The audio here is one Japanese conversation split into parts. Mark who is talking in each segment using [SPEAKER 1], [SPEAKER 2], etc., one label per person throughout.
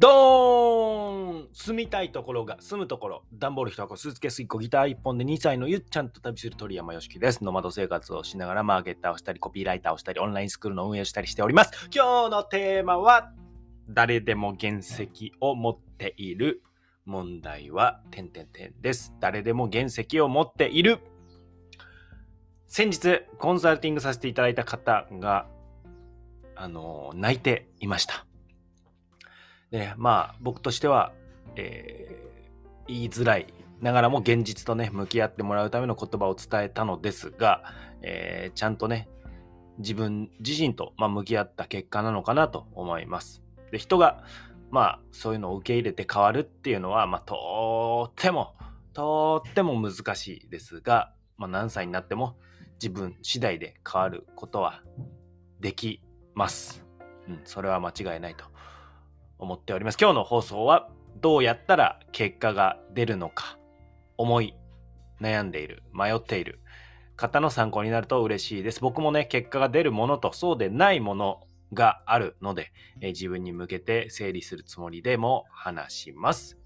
[SPEAKER 1] ドーン住みたいところが住むところ。段ボール1箱スーツケース1個ギター1本で2歳のゆっちゃんと旅する鳥山よしきです。ノマド生活をしながらマーケッターをしたりコピーライターをしたりオンラインスクールの運営をしたりしております。今日のテーマは誰でも原石を持っている問題は点々点です。誰でも原石を持っている。先日コンサルティングさせていただいた方があの泣いていました。でまあ僕としては、えー、言いづらいながらも現実とね向き合ってもらうための言葉を伝えたのですが、えー、ちゃんとね自分自身と、まあ、向き合った結果なのかなと思います。で人がまあそういうのを受け入れて変わるっていうのは、まあ、とってもとっても難しいですが、まあ、何歳になっても自分次第で変わることはできます。うん、それは間違いないと思っております。今日の放送はどうやったら結果が出るのか思い悩んでいる迷っている方の参考になると嬉しいです。僕もね結果が出るものとそうでないものがあるので、え自分に向けて整理するつもりでも話します。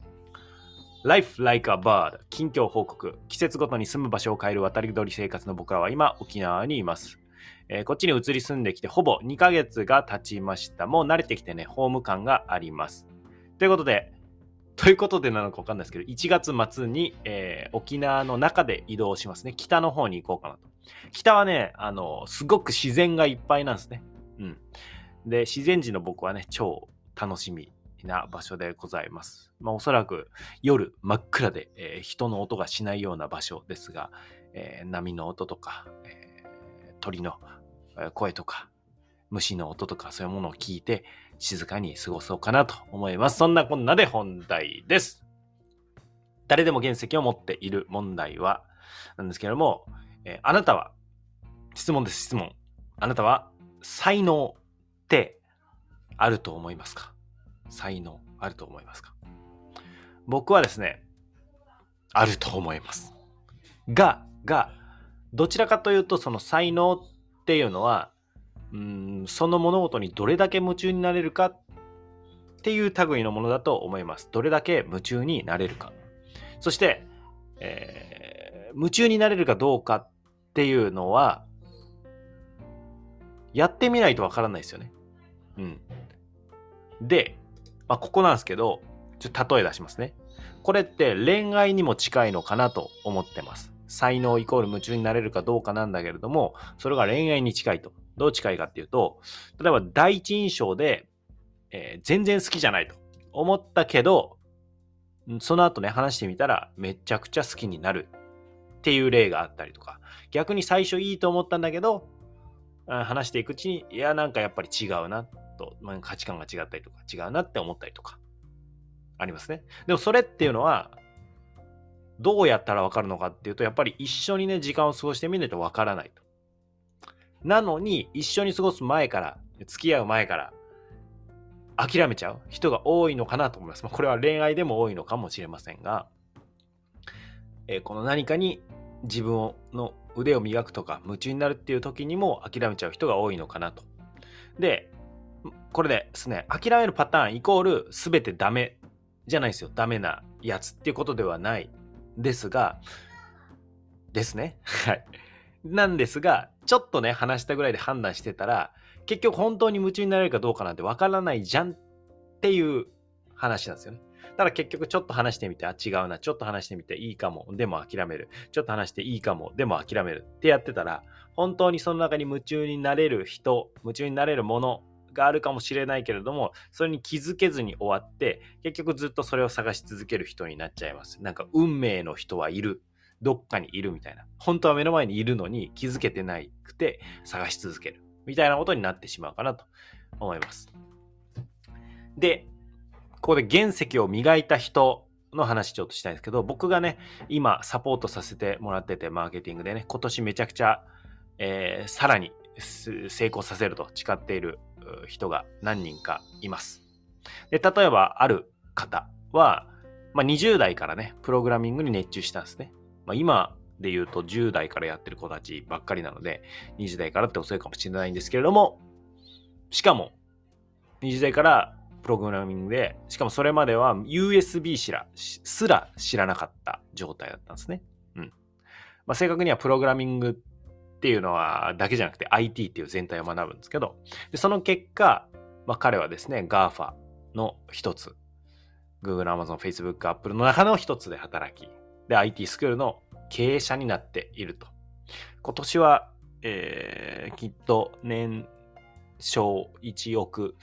[SPEAKER 1] Life Like a Bird 近況報告季節ごとに住む場所を変える渡り鳥生活の僕らは今沖縄にいます。えー、こっちに移り住んできてほぼ2ヶ月が経ちました。もう慣れてきてね、ホーム感があります。ということで、ということでなのか分かんないですけど、1月末に、えー、沖縄の中で移動しますね。北の方に行こうかなと。北はね、あの、すごく自然がいっぱいなんですね。うん。で、自然時の僕はね、超楽しみな場所でございます。まあ、おそらく夜真っ暗で、えー、人の音がしないような場所ですが、えー、波の音とか、え、鳥の声とか、虫の音とかそういうものを聞いて静かに過ごそうかなと思います。そんなこんなで本題です。誰でも原石を持っている問題は、なんですけれども、えー、あなたは、質問です、質問。あなたは才能ってあると思いますか？才能あると思いますか？僕はですね、あると思います。が、が、どちらかというと、その才能っていうのは、うんその物事にどれだけ夢中になれるかっていう類のものだと思います。どれだけ夢中になれるか。そして、えー、夢中になれるかどうかっていうのは、やってみないとわからないですよね。うん。で、まあ、ここなんですけど、ちょっと例え出しますね。これって恋愛にも近いのかなと思ってます。才能イコール夢中になれるかどうかなんだけれども、それが恋愛に近いと。どう近いかっていうと、例えば第一印象で、えー、全然好きじゃないと。思ったけど、その後ね、話してみたらめちゃくちゃ好きになる。っていう例があったりとか、逆に最初いいと思ったんだけど、話していくうちに、いや、なんかやっぱり違うなと、まあ、価値観が違ったりとか、違うなって思ったりとか、ありますね。でもそれっていうのは、どうやったらわかるのかっていうと、やっぱり一緒にね、時間を過ごしてみないとわからないと。なのに、一緒に過ごす前から、付き合う前から、諦めちゃう人が多いのかなと思います。まあ、これは恋愛でも多いのかもしれませんが、えー、この何かに自分の腕を磨くとか夢中になるっていう時にも諦めちゃう人が多いのかなと。で、これですね、諦めるパターンイコール全てダメじゃないですよ。ダメなやつっていうことではないですが、ですね。はい。なんですが、ちょっとね、話したぐらいで判断してたら、結局本当に夢中になれるかどうかなんてわからないじゃんっていう話なんですよね。ただ結局ちょっと話してみて、あ、違うな、ちょっと話してみていいかも、でも諦める。ちょっと話していいかも、でも諦めるってやってたら、本当にその中に夢中になれる人、夢中になれるものがあるかもしれないけれども、それに気づけずに終わって、結局ずっとそれを探し続ける人になっちゃいます。なんか運命の人はいる。どっかにいるみたいな。本当は目の前にいるのに気づけてなくて探し続ける。みたいなことになってしまうかなと思います。で、ここで原石を磨いた人の話ちょっとしたいんですけど、僕がね、今サポートさせてもらってて、マーケティングでね、今年めちゃくちゃ、えー、さらに成功させると誓っている人が何人かいます。で、例えばある方は、まあ、20代からね、プログラミングに熱中したんですね。まあ、今で言うと10代からやってる子たちばっかりなので、20代からって遅いかもしれないんですけれども、しかも、20代からプログラミングで、しかもそれまでは USB すらすら知らなかった状態だったんですね。うん。まあ、正確にはプログラミングっていうのはだけじゃなくて IT っていう全体を学ぶんですけど、でその結果、まあ、彼はですね、GAFA の一つ、Google、Amazon、Facebook、Apple の中の一つで働き、で、IT スクールの経営者になっていると。今年は、えー、きっと年商1億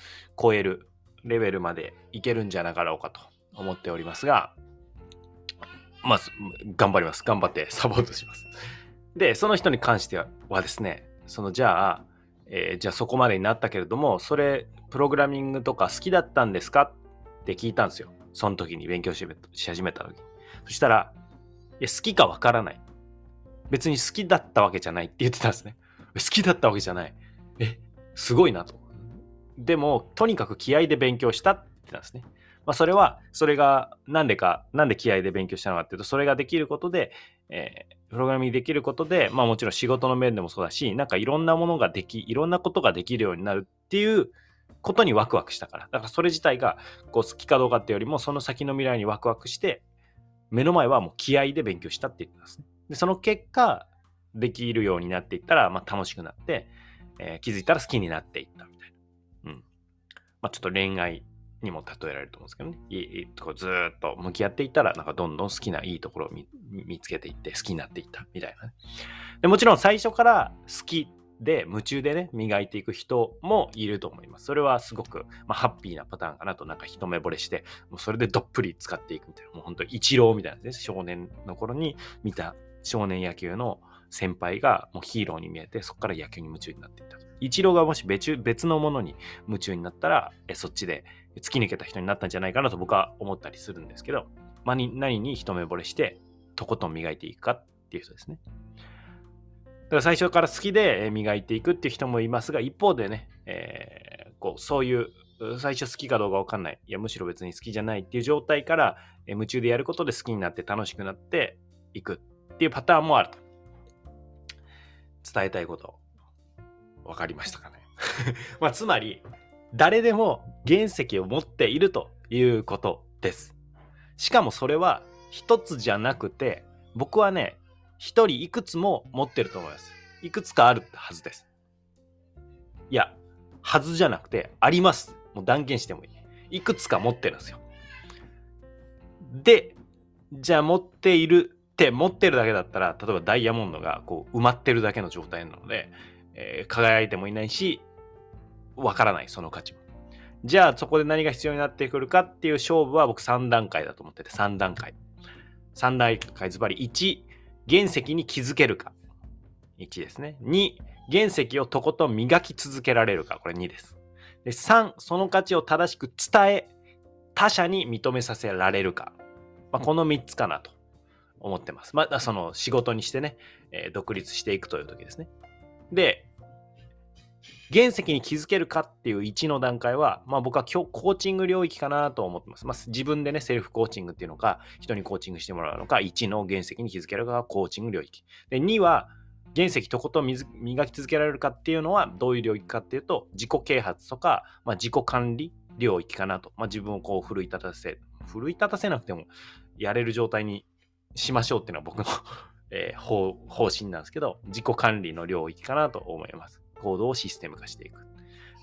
[SPEAKER 1] 超えるレベルまでいけるんじゃなかろうかと思っておりますが、まず、頑張ります。頑張ってサポートします。で、その人に関してはですね、そのじゃあ、えー、じゃあそこまでになったけれども、それ、プログラミングとか好きだったんですか？って聞いたんですよ。その時に勉強し始めた時そしたら、いや、好きかわからない。別に好きだったわけじゃないって言ってたんですね。好きだったわけじゃない。え、すごいなと。でも、とにかく気合で勉強したって言ってたんですね。まあ、それは、それが、なんでか、なんで気合で勉強したのかっていうと、それができることで、えー、プログラミングできることで、まあもちろん仕事の面でもそうだし、なんかいろんなものができ、いろんなことができるようになるっていうことにワクワクしたから。だからそれ自体が、こう好きかどうかっていうよりも、その先の未来にワクワクして、目の前はもう気合で勉強したって言ってますね。で、その結果、できるようになっていったら、まあ楽しくなって、えー、気づいたら好きになっていったみたいな。うん。まあちょっと恋愛にも例えられると思うんですけどね。いいこうずっと向き合っていったら、なんかどんどん好きないいところを見つけていって好きになっていったみたいなね。でもちろん最初から好きで夢中でね、磨いていく人もいると思います。それはすごく、まあ、ハッピーなパターンかなと、なんか一目惚れして、もうそれでどっぷり使っていくみたいな、もう本当一郎みたいなです、少年の頃に見た少年野球の先輩がもうヒーローに見えて、そこから野球に夢中になっていった。一郎がもし別別のものに夢中になったら、えそっちで突き抜けた人になったんじゃないかなと僕は思ったりするんですけど、まあ、何に一目惚れして、とことん磨いていくかっていう人ですね。だから最初から好きで磨いていくっていう人もいますが、一方でね、えー、こうそういう最初好きかどうかわかんない。いや、むしろ別に好きじゃないっていう状態から、夢中でやることで好きになって楽しくなっていくっていうパターンもあると。伝えたいこと、分かりましたかね。まあ、つまり、誰でも原石を持っているということです。しかもそれは一つじゃなくて、僕はね、一人いくつも持ってると思います。いくつかあるはずです。いや、はずじゃなくて、あります。もう断言してもいい。いくつか持ってるんですよ。で、じゃあ持っているって持ってるだけだったら、例えばダイヤモンドがこう埋まってるだけの状態なので、えー、輝いてもいないし、わからない、その価値も。じゃあそこで何が必要になってくるかっていう勝負は僕3段階だと思ってて、3段階。3段階、ズバリ1、原石に気づけるか。1ですね。2、原石をとことん磨き続けられるか。これ2です。で3、その価値を正しく伝え、他者に認めさせられるか。まあ、この3つかなと思ってます。まあ、その仕事にしてね、えー、独立していくという時ですね。で、原石に気づけるかっていう1の段階は、まあ僕は今日コーチング領域かなと思ってます。まあ自分でね、セルフコーチングっていうのか、人にコーチングしてもらうのか、1の原石に気づけるかがコーチング領域。で、2は原石とことん磨き続けられるかっていうのはどういう領域かっていうと、自己啓発とか、まあ、自己管理領域かなと。まあ自分をこう奮い立たせ、奮い立たせなくてもやれる状態にしましょうっていうのは僕の えー、方針なんですけど、自己管理の領域かなと思います。行動をシステム化していく。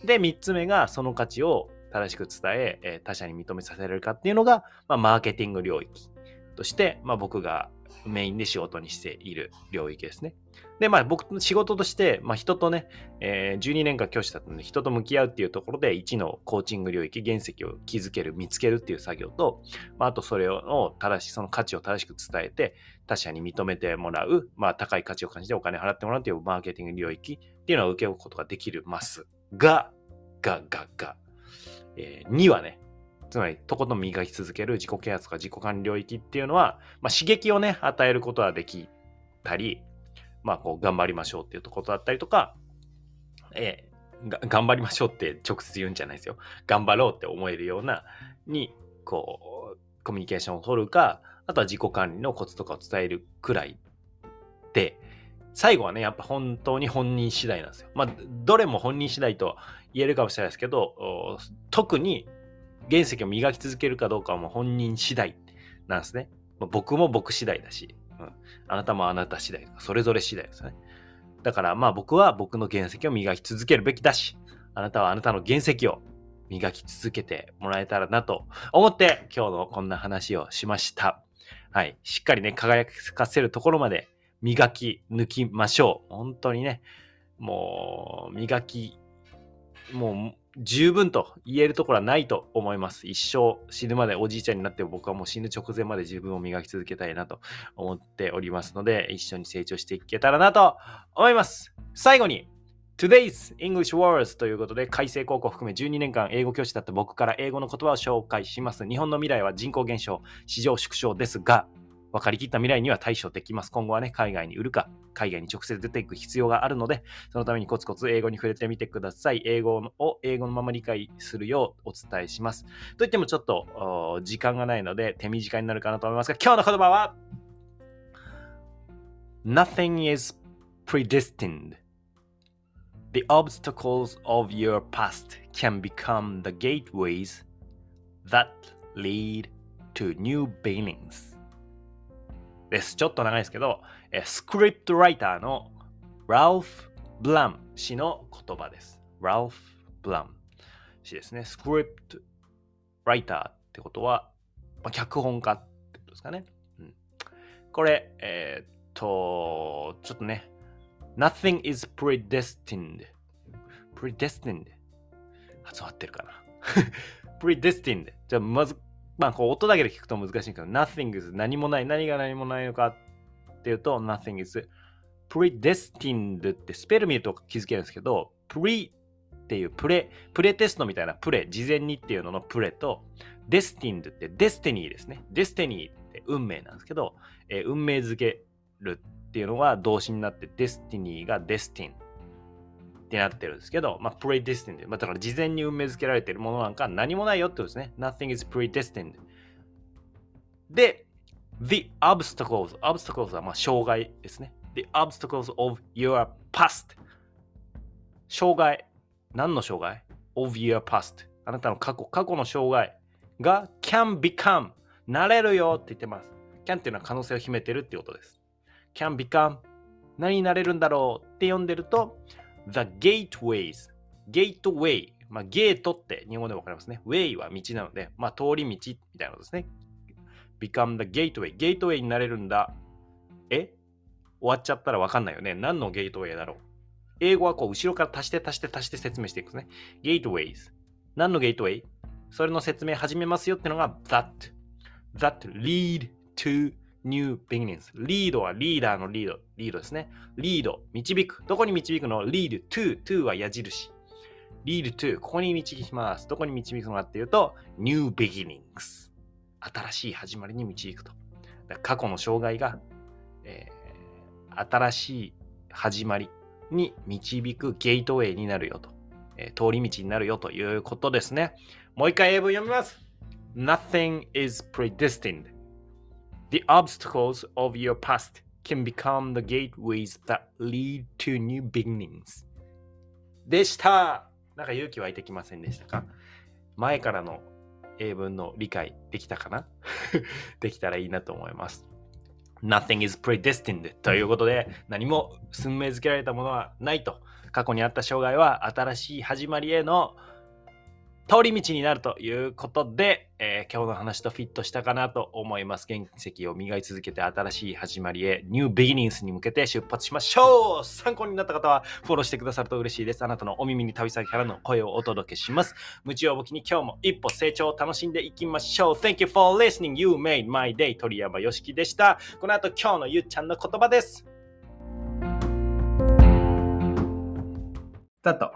[SPEAKER 1] で、3つ目がその価値を正しく伝え、え他者に認めさせられるかっていうのが、まあ、マーケティング領域として、まあ、僕がメインで仕事にしている領域ですね。で、まあ僕の仕事として、まあ人とね、えー、12年間教師だったので人と向き合うっていうところで1のコーチング領域、原石を築ける、見つけるっていう作業と、まああとそれを正し、その価値を正しく伝えて他者に認めてもらう、まあ高い価値を感じてお金払ってもらうっていうマーケティング領域っていうのを受けることができるますが、が、が、が、えー、2はね、つまり、とことん磨き続ける自己啓発とか自己管理領域っていうのは、まあ、刺激をね、与えることはできたり、まあ、こう、頑張りましょうっていうことだったりとか、えー、頑張りましょうって直接言うんじゃないですよ。頑張ろうって思えるような、に、こう、コミュニケーションを取るか、あとは自己管理のコツとかを伝えるくらいで、最後はね、やっぱ本当に本人次第なんですよ。まあ、どれも本人次第と言えるかもしれないですけど、特に原石を磨き続けるかどうかはもう本人次第なんですね。まあ僕も僕次第だし、うん、あなたもあなた次第、それぞれ次第ですね。だからまあ僕は僕の原石を磨き続けるべきだし、あなたはあなたの原石を磨き続けてもらえたらなと思って今日のこんな話をしました。はい。しっかりね、輝かせるところまで磨き抜きましょう。本当にね、もう磨き、もう十分と言えるところはないと思います。一生死ぬまでおじいちゃんになって僕はもう死ぬ直前まで自分を磨き続けたいなと思っておりますので、一緒に成長していけたらなと思います。最後に、Today's English Words ということで、海星高校含め12年間英語教師だった僕から英語の言葉を紹介します。日本の未来は人口減少、市場縮小ですが、分かりきった未来には対処できます。今後はね、海外に売るか、海外に直接出ていく必要があるので、そのためにコツコツ英語に触れてみてください。英語を英語のまま理解するようお伝えします。といってもちょっと時間がないので手短になるかなと思いますが、今日の言葉は Nothing is predestined. The obstacles of your past can become the gateways that lead to new beginnings. です。ちょっと長いですけど、えスクリプトライターのラルフ・ブラム氏の言葉です。ラルフ・ブラム氏ですね。スクリプトライターってことは、まあ、脚本家ってことですかね。うん、これ、えー、っと、ちょっとね、Nothing is predestined. predestined？発音合ってるかな？predestined. じゃあ、まず、まあ、こう音だけで聞くと難しいけど、nothing is 何もない。何が何もないのかっていうと、nothing is predestined ってスペル見ると気づけるんですけど、pre っていうプレ、プレテストみたいなプレ、事前にっていうののプレと、destined って destiny ですね。 destiny って運命なんですけど、えー運命づけるっていうのが動詞になって、 destiny が destine ってなってるんですけど、まあ、predestined。まあ、だから事前に運命づけられてるものなんか何もないよってことですね。Nothing is predestined。で、the obstacles。obstacles はまあ障害ですね。the obstacles of your past。障害。何の障害 ?of your past。あなたの過去、過去の障害が can become。なれるよって言ってます。can っていうのは可能性を秘めてるってことです。can become。何になれるんだろうって読んでると、the gateways。gateway。まあ、ゲートって日本でもわかりますね。way は道なので、まあ、通り道みたいなことですね。become the gateway。ゲートウェイになれるんだ。え？終わっちゃったらわかんないよね。何のゲートウェイだろう英語はこう後ろから足して足して足して説明していくんですね。gateways。何のゲートウェイ？それの説明始めますよってのが that。that lead to new beginnings。リードはリーダーのリード。リードですね。リード。導く。どこに導くの ?lead to。to は矢印。lead to。ここに導きます。どこに導くのかっていうと new beginnings。新しい始まりに導くと。過去の障害が、えー新しい始まりに導くゲートウェイになるよと、えー通り道になるよということですね。もう一回英文読みます。Nothing is predestined. The obstacles of your past can become the gateways that lead to new beginnings. でした。なんか勇気湧いてきませんでしたか前からの英文の理解できたかなできたらいいなと思います。Nothing is predestined ということで何も運命づけられたものはないと過去にあった障害は新しい始まりへの通り道になるということで、えー今日の話とフィットしたかなと思います。原石を磨い続けて新しい始まりへ、ニュービギニンスに向けて出発しましょう参考になった方はフォローしてくださると嬉しいです。あなたのお耳に旅先からの声をお届けします。無知を武器に今日も一歩成長を楽しんでいきましょう。Thank you for listening. You made my day. 鳥山よしきでした。この後今日のゆっちゃんの言葉です。スタート。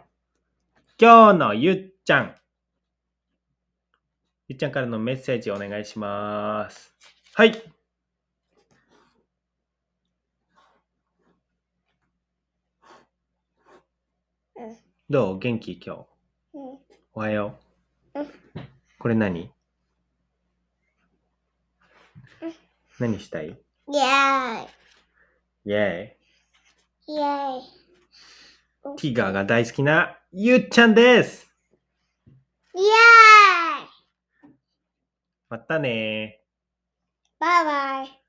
[SPEAKER 1] 今日のゆっちゃん。ゆっちゃんからのメッセージお願いします。はい。
[SPEAKER 2] うん
[SPEAKER 1] どう？元気？今日。
[SPEAKER 2] うん
[SPEAKER 1] おはよう
[SPEAKER 2] うん。
[SPEAKER 1] これ何？
[SPEAKER 2] うん
[SPEAKER 1] 何したい？
[SPEAKER 2] イェー
[SPEAKER 1] イェーイ。
[SPEAKER 2] イイェーイ
[SPEAKER 1] ティガーが大好きなゆっちゃんです。
[SPEAKER 2] イェーイ
[SPEAKER 1] またね
[SPEAKER 2] バイバイ。